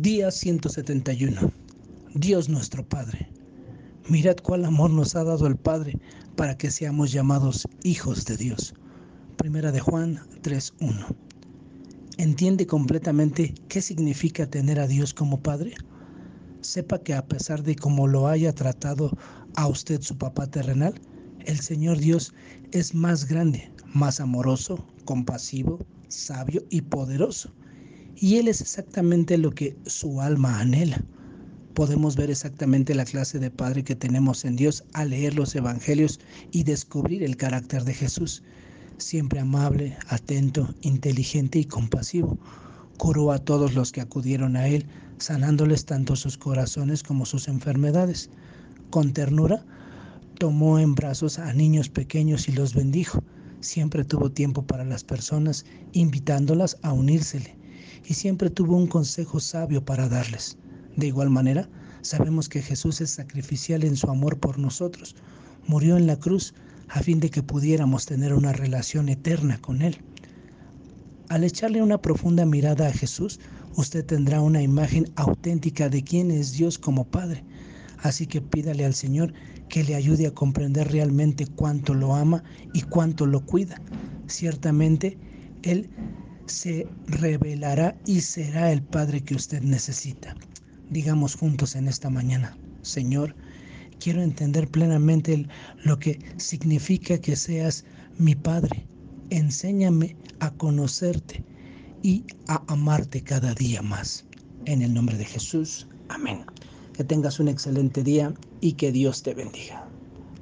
Día 171. Dios nuestro Padre. Mirad cuál amor nos ha dado el Padre para que seamos llamados hijos de Dios. Primera de Juan 3.1. ¿Entiende completamente qué significa tener a Dios como Padre? Sepa que a pesar de cómo lo haya tratado a usted su papá terrenal, el Señor Dios es más grande, más amoroso, compasivo, sabio y poderoso y Él es exactamente lo que su alma anhela. Podemos ver exactamente la clase de Padre que tenemos en Dios al leer los Evangelios y descubrir el carácter de Jesús. Siempre amable, atento, inteligente y compasivo. Curó a todos los que acudieron a Él, sanándoles tanto sus corazones como sus enfermedades. Con ternura, tomó en brazos a niños pequeños y los bendijo. Siempre tuvo tiempo para las personas, invitándolas a unírsele y siempre tuvo un consejo sabio para darles. De igual manera, sabemos que Jesús es sacrificial en su amor por nosotros. Murió en la cruz a fin de que pudiéramos tener una relación eterna con Él. Al echarle una profunda mirada a Jesús, usted tendrá una imagen auténtica de quién es Dios como Padre. Así que pídale al Señor que le ayude a comprender realmente cuánto lo ama y cuánto lo cuida. Ciertamente, Él se revelará y será el Padre que usted necesita. Digamos juntos en esta mañana, Señor, quiero entender plenamente lo que significa que seas mi Padre. Enséñame a conocerte y a amarte cada día más. En el nombre de Jesús, amén. Que tengas un excelente día y que Dios te bendiga.